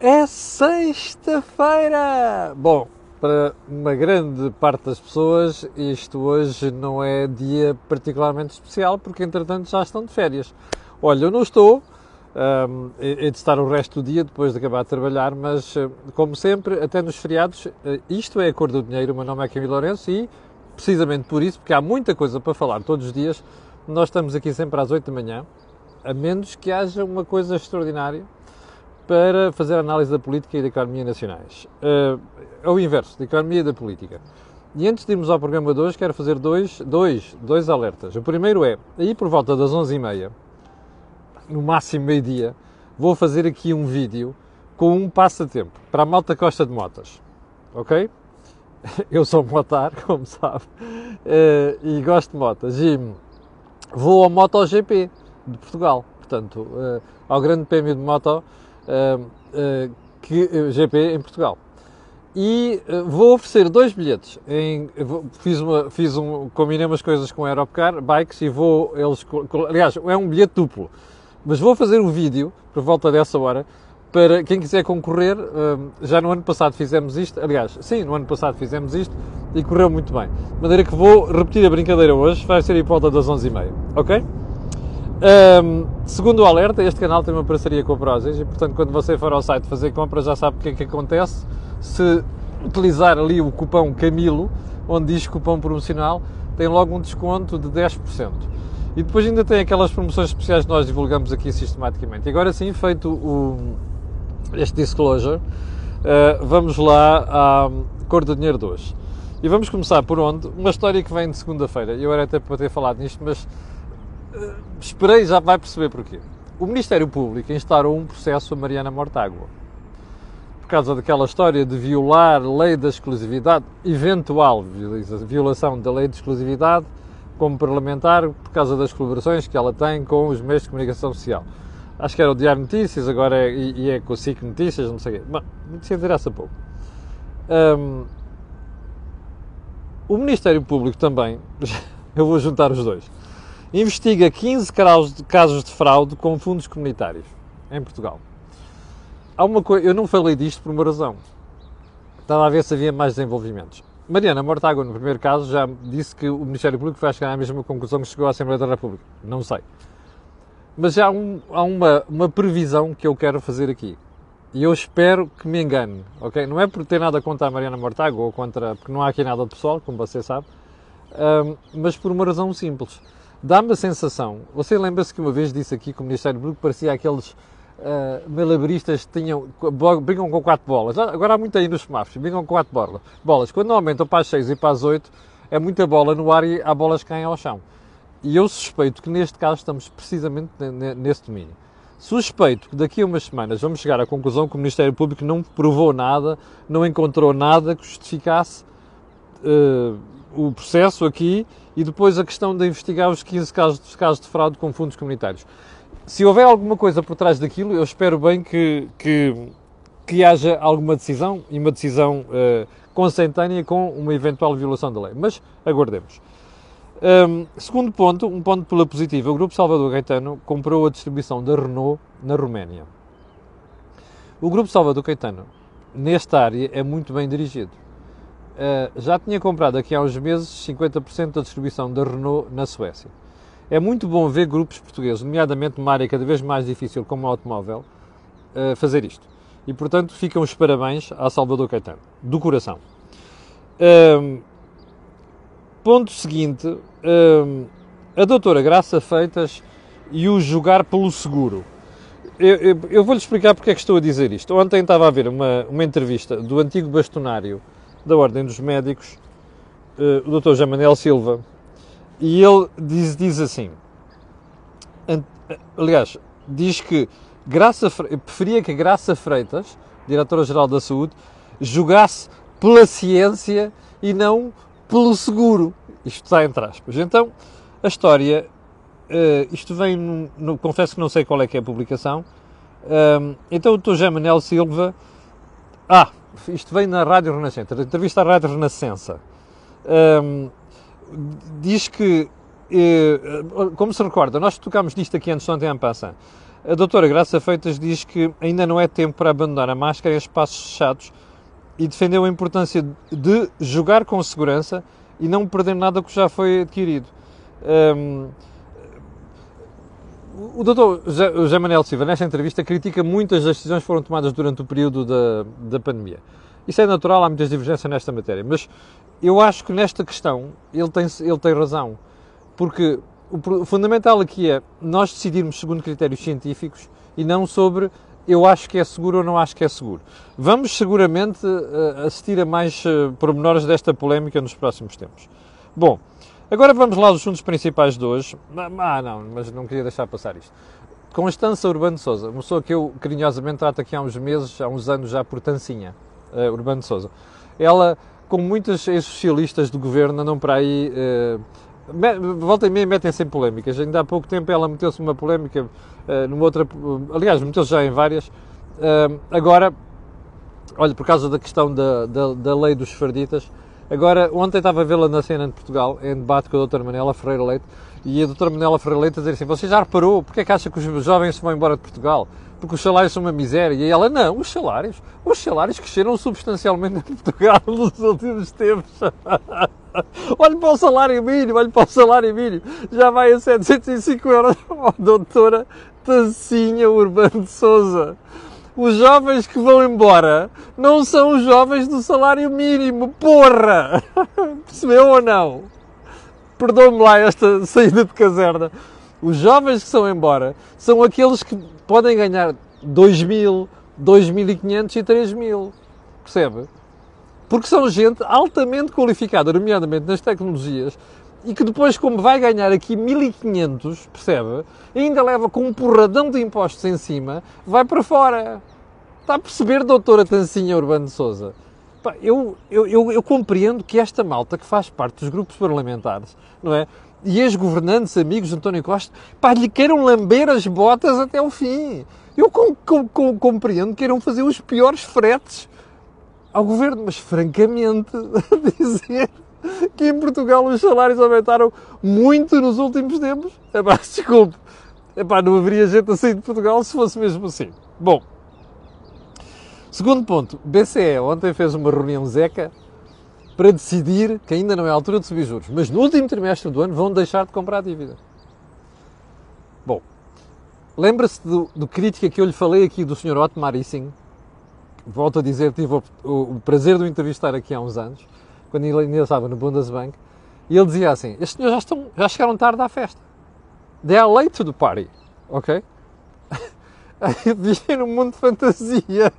É sexta-feira! Bom, para uma grande parte das pessoas, isto hoje não é dia particularmente especial, porque entretanto já estão de férias. Olha, eu não estou, um, de estar o resto do dia depois de acabar de trabalhar, mas como sempre, até nos feriados, eh, isto é a cor do dinheiro. O meu nome é Camilo Lourenço e, precisamente por isso, porque há muita coisa para falar todos os dias, nós estamos aqui sempre às 8 da manhã, a menos que haja uma coisa extraordinária para fazer análise da política e da economia nacionais. Uh, é o inverso, da economia e da política. E antes de irmos ao programa de hoje, quero fazer dois, dois, dois alertas. O primeiro é, aí por volta das 11h30, no máximo meio-dia, vou fazer aqui um vídeo com um passatempo para a malta Costa de Motas. Ok? Eu sou motar, como sabe, uh, e gosto de motas. E vou ao MotoGP de Portugal, portanto, uh, ao Grande Prémio de Moto que, uh, GP em Portugal. E vou oferecer dois bilhetes. Em, fiz, uma, fiz um, combinei umas coisas com a Aerocar Bikes e vou, eles, aliás, é um bilhete duplo, mas vou fazer um vídeo por volta dessa hora para quem quiser concorrer. Já no ano passado fizemos isto, aliás, sim, no ano passado fizemos isto e correu muito bem. De maneira que vou repetir a brincadeira hoje, vai ser em volta das 11h30, ok? Um, segundo o alerta, este canal tem uma parceria com a Prozis e, portanto, quando você for ao site fazer compras, já sabe o que é que acontece. Se utilizar ali o cupom Camilo, onde diz cupom promocional, tem logo um desconto de 10%. E depois ainda tem aquelas promoções especiais que nós divulgamos aqui sistematicamente. E agora sim, feito o, este disclosure, uh, vamos lá à cor do dinheiro de hoje. E vamos começar por onde? Uma história que vem de segunda-feira. Eu era até para ter falado nisto, mas esperei, já vai perceber porquê. O Ministério Público instaurou um processo a Mariana Mortágua. Por causa daquela história de violar lei da exclusividade, eventual violação da lei de exclusividade, como parlamentar, por causa das colaborações que ela tem com os meios de comunicação social. Acho que era o Diário Notícias, agora é, e é com o SIC Notícias, não sei o quê. Bom, notícia interessa pouco. Um, o Ministério Público também, eu vou juntar os dois, investiga 15 casos de fraude com fundos comunitários em Portugal. Há uma coisa, eu não falei disto por uma razão. Estava a ver se havia mais desenvolvimentos. Mariana Mortágua, no primeiro caso, já disse que o Ministério Público vai chegar à mesma conclusão que chegou à Assembleia da República. Não sei. Mas já há, um, há uma, uma previsão que eu quero fazer aqui. E eu espero que me engane, ok? Não é por ter nada contra a Mariana Mortágua ou contra. porque não há aqui nada de pessoal, como você sabe, um, mas por uma razão simples dá-me a sensação, você lembra-se que uma vez disse aqui que o Ministério Público parecia aqueles uh, malabaristas que tinham, brincam com quatro bolas. Ah, agora há muito aí nos semáforos, brincam com quatro bolas. bolas. Quando aumentam para as seis e para as oito, é muita bola no ar e há bolas que caem ao chão. E eu suspeito que neste caso estamos precisamente nesse domínio. Suspeito que daqui a umas semanas vamos chegar à conclusão que o Ministério Público não provou nada, não encontrou nada que justificasse uh, o processo aqui e depois a questão de investigar os 15 casos, casos de fraude com fundos comunitários. Se houver alguma coisa por trás daquilo, eu espero bem que, que, que haja alguma decisão e uma decisão uh, consentânea com uma eventual violação da lei. Mas aguardemos. Um, segundo ponto, um ponto pela positiva, o Grupo Salvador Caetano comprou a distribuição da Renault na Roménia. O Grupo Salvador Caetano, nesta área, é muito bem dirigido. Uh, já tinha comprado aqui há uns meses 50% da distribuição da Renault na Suécia. É muito bom ver grupos portugueses, nomeadamente numa área cada vez mais difícil como o automóvel, uh, fazer isto. E, portanto, ficam os parabéns a Salvador Caetano, do coração. Uh, ponto seguinte, a doutora Graça Feitas e o jogar pelo seguro. Eu, eu, eu vou-lhe explicar porque é que estou a dizer isto. Ontem estava a ver uma, uma entrevista do antigo bastonário da Ordem dos Médicos, uh, o Dr. Jamanel Silva, e ele diz, diz assim, aliás, diz que Graça, preferia que Graça Freitas, Diretora-Geral da Saúde, jogasse pela ciência e não pelo seguro. Isto está entre aspas. Então, a história, uh, isto vem, no, no, confesso que não sei qual é que é a publicação, então o Dr. Jamanel Silva, ah, isto vem na Rádio Renascença, entrevista à Rádio Renascença, um, diz que, eh, como se recorda, nós tocámos nisto aqui antes ontem em Passa, A doutora Graça Feitas diz que ainda não é tempo para abandonar a máscara em espaços fechados e defendeu a importância de jogar com segurança e não perder nada que já foi adquirido. Um, o doutor José Manuel Silva, nesta entrevista, critica muitas das decisões que foram tomadas durante o período da, da pandemia. Isso é natural, há muitas divergências nesta matéria, mas eu acho que nesta questão ele tem, ele tem razão, porque o, fundamental aqui é nós decidirmos segundo critérios científicos e não sobre eu acho que é seguro ou não acho que é seguro. Vamos seguramente uh, assistir a mais uh, pormenores desta polémica nos próximos tempos. Bom, Agora vamos lá aos assuntos principais de hoje. Ah, não, mas não queria deixar passar isto. Constança Urbano Souza, uma pessoa que eu carinhosamente trato aqui há uns meses, há uns anos já por Tancinha, uh, Urbano Souza. Ela, como muitas ex-socialistas do governo, andam para aí. Uh, volta e meia metem-se em polémicas. Ainda há pouco tempo ela meteu-se numa polémica, uh, numa outra. Aliás, meteu-se já em várias. Agora, olha, por causa da questão da, da, da lei dos farditas, Agora, ontem estava a vê-la na cena de Portugal, em debate com a doutora Manela Ferreira Leite, e a doutora Manela Ferreira Leite a dizer assim, você já reparou, porque é que acha que os jovens se vão embora de Portugal? Porque os salários são uma miséria. E ela, não, os salários, os salários cresceram substancialmente em Portugal nos últimos tempos. olhe para o salário mínimo, olhe para o salário mínimo, já vai a 705 euros. Oh, doutora Tancinha Urbano de Souza os jovens que vão embora não são os jovens do salário mínimo, porra! Percebeu ou não? Perdoe-me lá esta saída de caserna. Os jovens que são embora são aqueles que podem ganhar 2 mil, 2.500 e 3 mil. Percebe? Porque são gente altamente qualificada, nomeadamente nas tecnologias, e que depois, como vai ganhar aqui 1500, percebe? Ainda leva com um porradão de impostos em cima, vai para fora. Está a perceber, doutora Tancinha Urbano Souza? Eu, eu, eu, eu, compreendo que esta malta que faz parte dos grupos parlamentares, não é? E ex-governantes, amigos de António Costa, pá, lhe queiram lamber as botas até o fim. Eu com, com, com, compreendo que queiram fazer os piores fretes ao governo, mas francamente, dizer que em Portugal os salários aumentaram muito nos últimos tempos, é pá, desculpe, é pá, não haveria gente a sair de Portugal se fosse mesmo assim. Bom, segundo ponto, BCE ontem fez uma reunião zeca para decidir que ainda não é a altura de subir juros, mas no último trimestre do ano vão deixar de comprar dívida. Bom, lembra-se do, do crítica que eu lhe falei aqui do Sr. Otmar Issing? Volto a dizer, tive o, o, o prazer de o entrevistar aqui há uns anos quando ele ainda estava no Bundesbank, e ele dizia assim: Estes senhores já, estão, já chegaram tarde à festa. They are late to the party. Ok? Vivem num mundo de fantasia.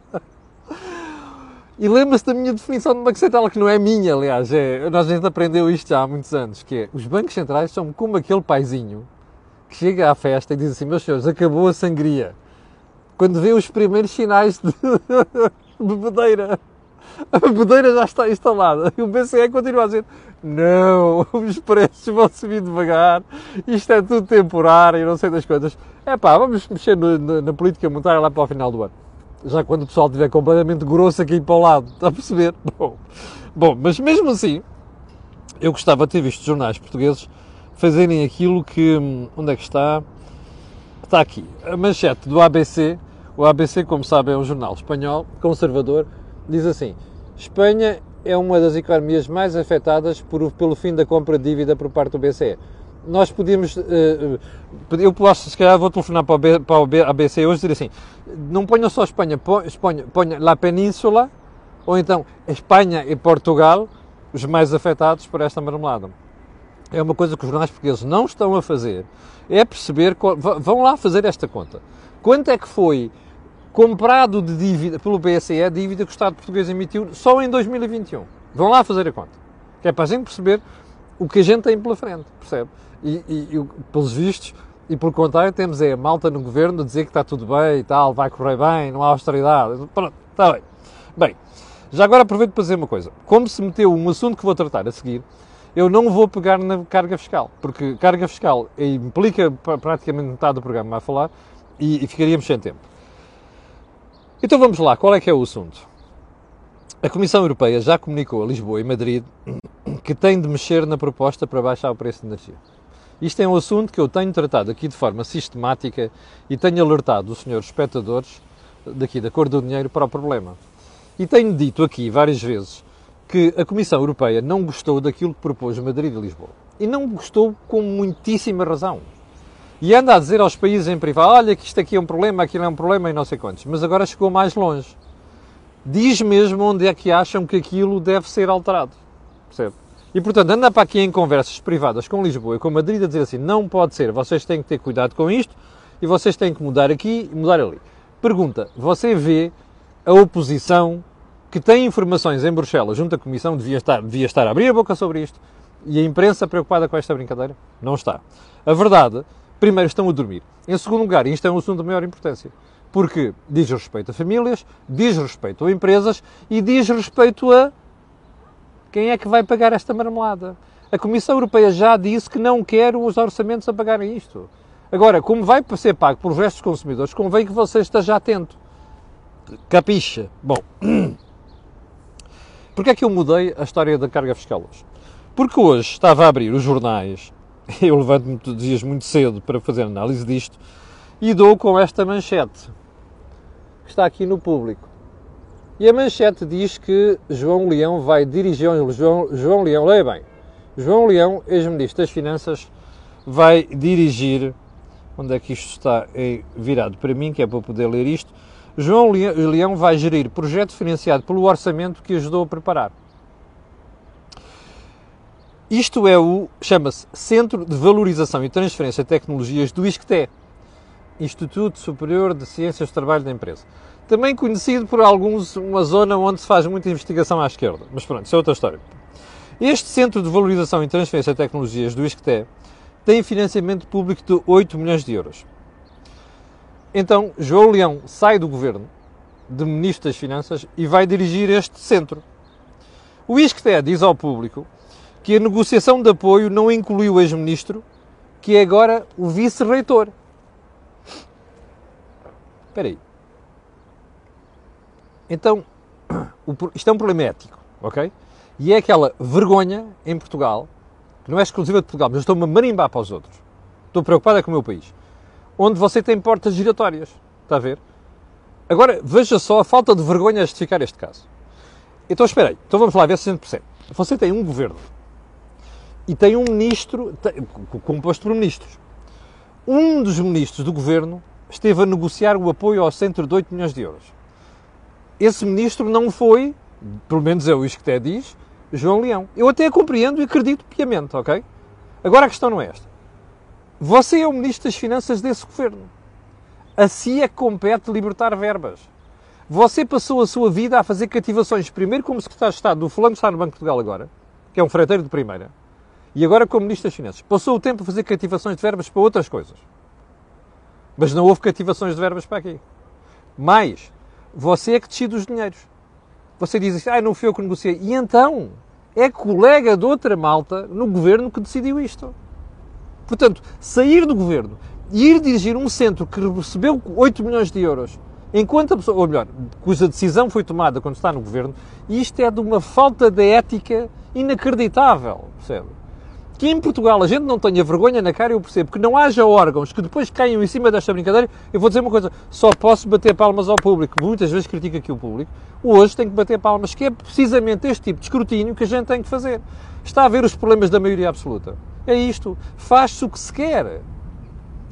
E lembra-se da minha definição de Banco Central, que não é minha, aliás. É, nós a gente aprendeu isto já há muitos anos, que é, os bancos centrais são como aquele paizinho que chega à festa e diz assim, meus senhores, acabou a sangria. Quando vê os primeiros sinais de bebedeira a bebedeira já está instalada. E o BCE continua a dizer: não, os preços vão subir devagar, isto é tudo temporário, não sei das coisas. É pá, vamos mexer no, na, na, política monetária lá para o final do ano. Já quando o pessoal estiver completamente grosso aqui para o lado, está a perceber? Bom, bom, mas mesmo assim, eu gostava de ter visto jornais portugueses fazerem aquilo que. Onde é que está? Está aqui. A manchete do ABC. O ABC, como sabem, é um jornal espanhol, conservador, diz assim: Espanha é uma das economias mais afetadas por, pelo fim da compra de dívida por parte do BCE. Nós podíamos, uh, eu posso, se calhar vou telefonar para, o B, para o ABC hoje e dizer assim, não ponham só Espanha, ponha, ponha a Península, ou então Espanha e Portugal, os mais afetados por esta marmelada. É uma coisa que os jornais portugueses não estão a fazer, é perceber, vão lá fazer esta conta. Quanto é que foi comprado de dívida pelo BCE, dívida que o Estado português emitiu só em 2021. Vão lá fazer a conta. Que é para a gente perceber o que a gente tem pela frente, percebe? E, e, e pelos vistos, e por contrário, temos é a malta no governo a dizer que está tudo bem e tal, vai correr bem, não há austeridade. Pronto, está bem. Bem, já agora aproveito para dizer uma coisa. Como se meteu um assunto que vou tratar a seguir, eu não vou pegar na carga fiscal, porque carga fiscal implica praticamente metade do programa a falar e, e ficaríamos sem tempo. Então vamos lá, qual é que é o assunto? A Comissão Europeia já comunicou a Lisboa e Madrid que tem de mexer na proposta para baixar o preço de energia. Isto é um assunto que eu tenho tratado aqui de forma sistemática e tenho alertado os senhores espectadores daqui da cor do dinheiro para o problema. E tenho dito aqui várias vezes que a Comissão Europeia não gostou daquilo que propôs Madrid e Lisboa. E não gostou com muitíssima razão. E anda a dizer aos países em privado, olha que isto aqui é um problema, aquilo é um problema e não sei quantos. Mas agora chegou mais longe. Diz mesmo onde é que acham que aquilo deve ser alterado. Percebe? E portanto anda para aqui em conversas privadas com Lisboa e com Madrid a dizer assim, não pode ser, vocês têm que ter cuidado com isto e vocês têm que mudar aqui e mudar ali. Pergunta, você vê a oposição que tem informações em Bruxelas junto à Comissão, devia estar, devia estar a abrir a boca sobre isto, e a imprensa preocupada com esta brincadeira? Não está. A verdade primeiro, estão a dormir. Em segundo lugar, isto é um assunto de maior importância, porque diz respeito a famílias, diz respeito a empresas e diz respeito a quem é que vai pagar esta marmelada. A Comissão Europeia já disse que não quer os orçamentos a pagarem isto. Agora, como vai ser pago pelos restos consumidores, convém que você esteja atento. Capixa. Bom, porquê é que eu mudei a história da carga fiscal hoje? Porque hoje estava a abrir os jornais eu levanto-me todos os dias muito cedo para fazer análise disto e dou com esta manchete que está aqui no público. E a manchete diz que João Leão vai dirigir. João, João Leão, leia bem. João Leão, ex-ministro das Finanças, vai dirigir. Onde é que isto está virado para mim, que é para poder ler isto? João Leão vai gerir projeto financiado pelo orçamento que ajudou a preparar. Isto é o, chama-se Centro de Valorização e Transferência de Tecnologias do ISCTE, Instituto Superior de Ciências do Trabalho da Empresa. Também conhecido por alguns, uma zona onde se faz muita investigação à esquerda. Mas pronto, isso é outra história. Este Centro de Valorização e Transferência de Tecnologias do ISCTE tem financiamento público de 8 milhões de euros. Então, João Leão sai do governo de Ministro das Finanças e vai dirigir este centro. O ISCTE diz ao público que a negociação de apoio não incluiu o ex-ministro, que é agora o vice-reitor. Espera aí. Então, isto é um problema ético, ok? E é aquela vergonha em Portugal, que não é exclusiva de Portugal, mas eu estou-me a marimbar para os outros. Estou preocupado é com o meu país. Onde você tem portas giratórias. Está a ver? Agora, veja só a falta de vergonha a justificar este caso. Então, espera aí. Então vamos lá ver se a gente percebe. Você tem um governo e tem um ministro, composto por ministros. Um dos ministros do governo esteve a negociar o apoio ao centro de 8 milhões de euros. Esse ministro não foi, pelo menos é o isso que até diz, João Leão. Eu até compreendo e acredito piamente, ok? Agora a questão não é esta. Você é o ministro das Finanças desse governo. Assim é que compete libertar verbas. Você passou a sua vida a fazer cativações, primeiro como secretário de Estado do fulano que está no Banco de Portugal agora, que é um freiteiro de primeira, e agora, como das Finanças, passou o tempo a fazer cativações de verbas para outras coisas. Mas não houve cativações de verbas para aqui. Mais, você é que decide os dinheiros. Você diz assim, ah, não fui eu que negociei. E então, é colega de outra malta no governo que decidiu isto. Portanto, sair do governo e ir dirigir um centro que recebeu 8 milhões de euros, enquanto a pessoa, ou melhor, cuja decisão foi tomada quando está no governo, isto é de uma falta de ética inacreditável, percebe? Que em Portugal a gente não tenha vergonha na cara, eu percebo que não haja órgãos que depois caiam em cima desta brincadeira. Eu vou dizer uma coisa: só posso bater palmas ao público. Muitas vezes critico aqui o público. Hoje tenho que bater palmas, que é precisamente este tipo de escrutínio que a gente tem que fazer. Está a ver os problemas da maioria absoluta. É isto. Faz-se o que se quer.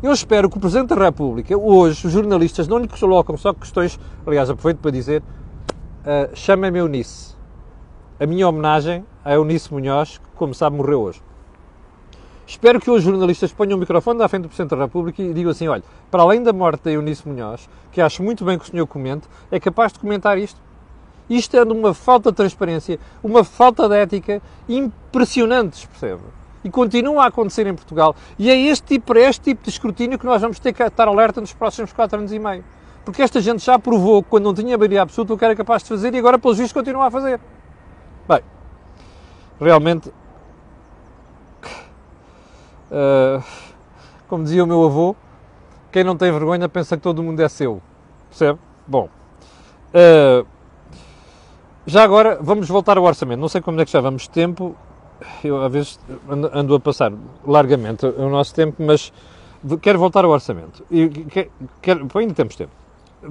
Eu espero que o Presidente da República, hoje, os jornalistas não lhe colocam só questões. Aliás, aproveito para dizer: uh, chamem-me Eunice. A minha homenagem a Eunice Munhoz, que, como sabe, morreu hoje. Espero que os jornalistas ponham o microfone à frente do Presidente da República e digam assim: olha, para além da morte da Eunice Munhoz, que acho muito bem que o senhor comente, é capaz de comentar isto. Isto é uma falta de transparência, uma falta de ética impressionante, percebe? E continua a acontecer em Portugal. E é este tipo, é este tipo de escrutínio que nós vamos ter que estar alerta nos próximos 4 anos e meio. Porque esta gente já provou que quando não tinha maioria absoluta o que era capaz de fazer e agora, pelos vistos, continua a fazer. Bem, realmente Uh, como dizia o meu avô, quem não tem vergonha pensa que todo mundo é seu. Percebe? Bom. Uh, já agora vamos voltar ao orçamento. Não sei como é que já vamos de tempo. eu às vezes ando a passar largamente o nosso tempo, mas quero voltar ao orçamento. E quero, quero, ainda temos tempo.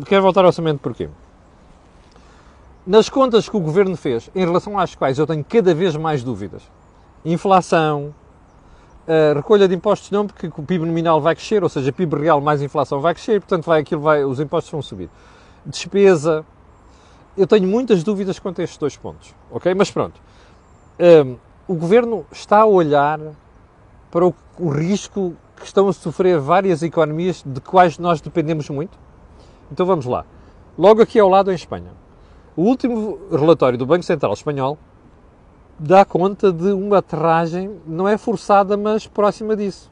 Quero voltar ao orçamento porquê? Nas contas que o governo fez, em relação às quais eu tenho cada vez mais dúvidas, inflação, recolha de impostos não, porque o PIB nominal vai crescer, ou seja, PIB real mais inflação vai crescer, portanto vai, aquilo vai, os impostos vão subir. Despesa, eu tenho muitas dúvidas quanto a estes dois pontos, ok? Mas pronto, um, o governo está a olhar para o, o, risco que estão a sofrer várias economias de quais nós dependemos muito. Então vamos lá. Logo aqui ao lado em Espanha. O último relatório do Banco Central Espanhol dá conta de uma aterragem, não é forçada, mas próxima disso.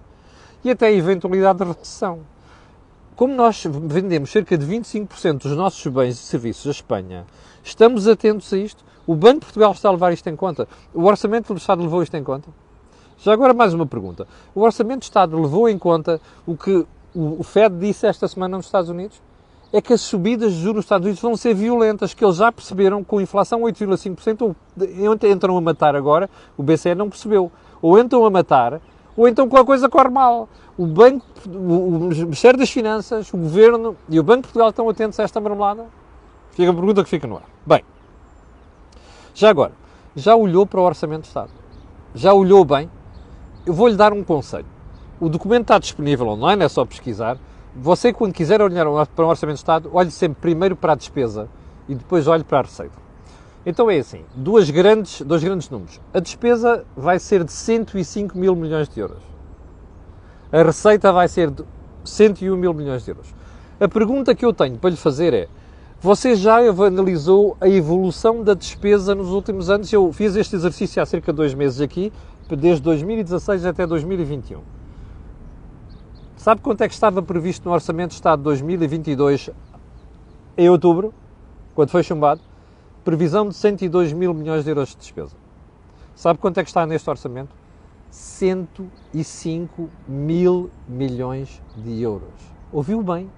E até a eventualidade de recessão. Como nós vendemos cerca de 25% dos nossos bens e serviços à Espanha, estamos atentos a isto. O Banco de Portugal está a levar isto em conta. O Orçamento do Estado levou isto em conta. Já agora mais uma pergunta. O Orçamento do Estado levou em conta o que o Fed disse esta semana nos Estados Unidos? É que as subidas de juros nos Estados Unidos vão ser violentas, que eles já perceberam com inflação 8,5%, ou entram a matar agora, o BCE não percebeu. Ou entram a matar, ou então a coisa corre mal o Banco, o Ministério das Finanças, o Governo e o Banco de Portugal estão atentos a esta marmelada? Fica a pergunta que fica no ar. Bem, já agora, já olhou para o Orçamento de Estado? Já olhou bem? Eu vou-lhe dar um conselho. O documento está disponível online, é só pesquisar. Você, quando quiser olhar para o Orçamento de Estado, olhe sempre primeiro para a despesa e depois olhe para a receita. Então é assim, duas grandes, dois grandes números. A despesa vai ser de 105 mil milhões de euros a receita vai ser de 101 mil milhões de euros. A pergunta que eu tenho para lhe fazer é: você já analisou a evolução da despesa nos últimos anos? Eu fiz este exercício há cerca de dois meses aqui, desde 2016 até 2021. Sabe quanto é que estava previsto no Orçamento de Estado de 2022 em outubro, quando foi chumbado? Previsão de 102 mil milhões de euros de despesa. Sabe quanto é que está neste orçamento? 105 mil milhões de euros. Ouviu bem?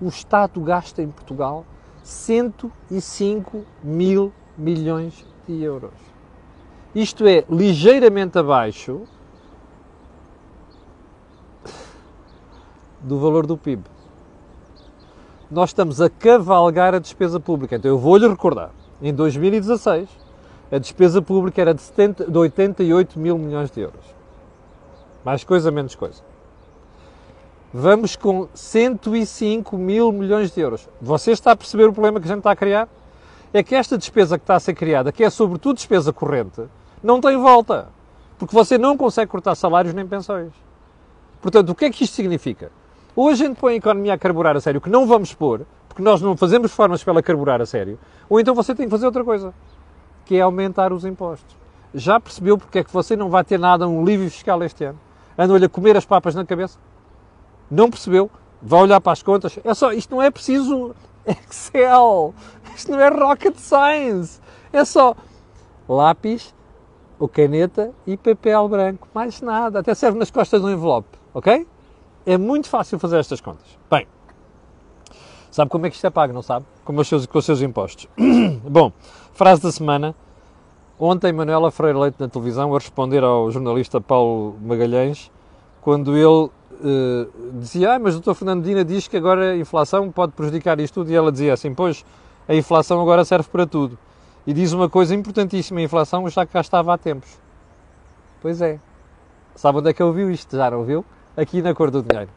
O Estado gasta em Portugal 105 mil milhões de euros. Isto é ligeiramente abaixo do valor do PIB. Nós estamos a cavalgar a despesa pública. Então eu vou-lhe recordar. Em 2016, a despesa pública era de, 70, de 88 mil milhões de euros. Mais coisa, menos coisa. Vamos com 105 mil milhões de euros. Você está a perceber o problema que a gente está a criar? É que esta despesa que está a ser criada, que é sobretudo despesa corrente, não tem volta. Porque você não consegue cortar salários nem pensões. Portanto, o que é que isto significa? Ou a gente põe a economia a carburar a sério, que não vamos pôr, porque nós não fazemos formas para ela carburar a sério, ou então você tem que fazer outra coisa, que é aumentar os impostos. Já percebeu porque é que você não vai ter nada, um livre fiscal este ano? andam-lhe a comer as papas na cabeça? Não percebeu? Vai olhar para as contas. É só, isto não é preciso Excel. Isto não é rocket science. É só lápis, ou caneta e papel branco. Mais nada. Até serve nas costas do envelope. Ok? É muito fácil fazer estas contas. Bem, sabe como é que isto é pago, não sabe? Com os seus, com os seus impostos. Bom, frase da semana. Ontem, Manuela Freire Leite na televisão a responder ao jornalista Paulo Magalhães, quando ele uh, dizia: ah, mas o Dr. Fernando Dina diz que agora a inflação pode prejudicar isto tudo, e ela dizia assim: Pois, a inflação agora serve para tudo. E diz uma coisa importantíssima: a inflação já cá estava há tempos. Pois é. Sabe onde é que eu ouviu isto? Já não ouviu? Aqui na Cor do Dinheiro.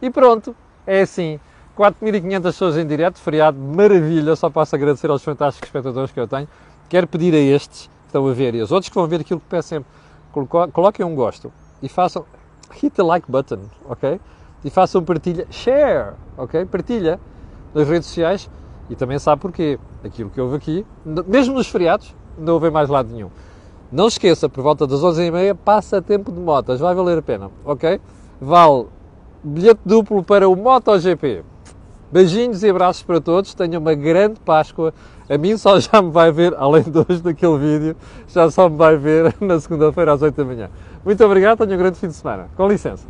E pronto, é assim. 4.500 pessoas em direto, feriado, maravilha. Só passo a agradecer aos fantásticos espectadores que eu tenho. Quero pedir a estes estão a ver e os outros que vão ver aquilo que peço sempre, coloquem um gosto e façam, hit the like button, ok? E façam partilha, share, ok? Partilha nas redes sociais e também sabe porquê. Aquilo que houve aqui, mesmo nos feriados, não houve mais lado nenhum. Não esqueça, por volta das 11h30, passa tempo de motas, vai valer a pena, ok? Vale bilhete duplo para o MotoGP. Beijinhos e abraços para todos, tenham uma grande Páscoa a mim só já me vai ver, além de hoje daquele vídeo, já só me vai ver na segunda-feira às 8 da manhã. Muito obrigado, tenha um grande fim de semana. Com licença.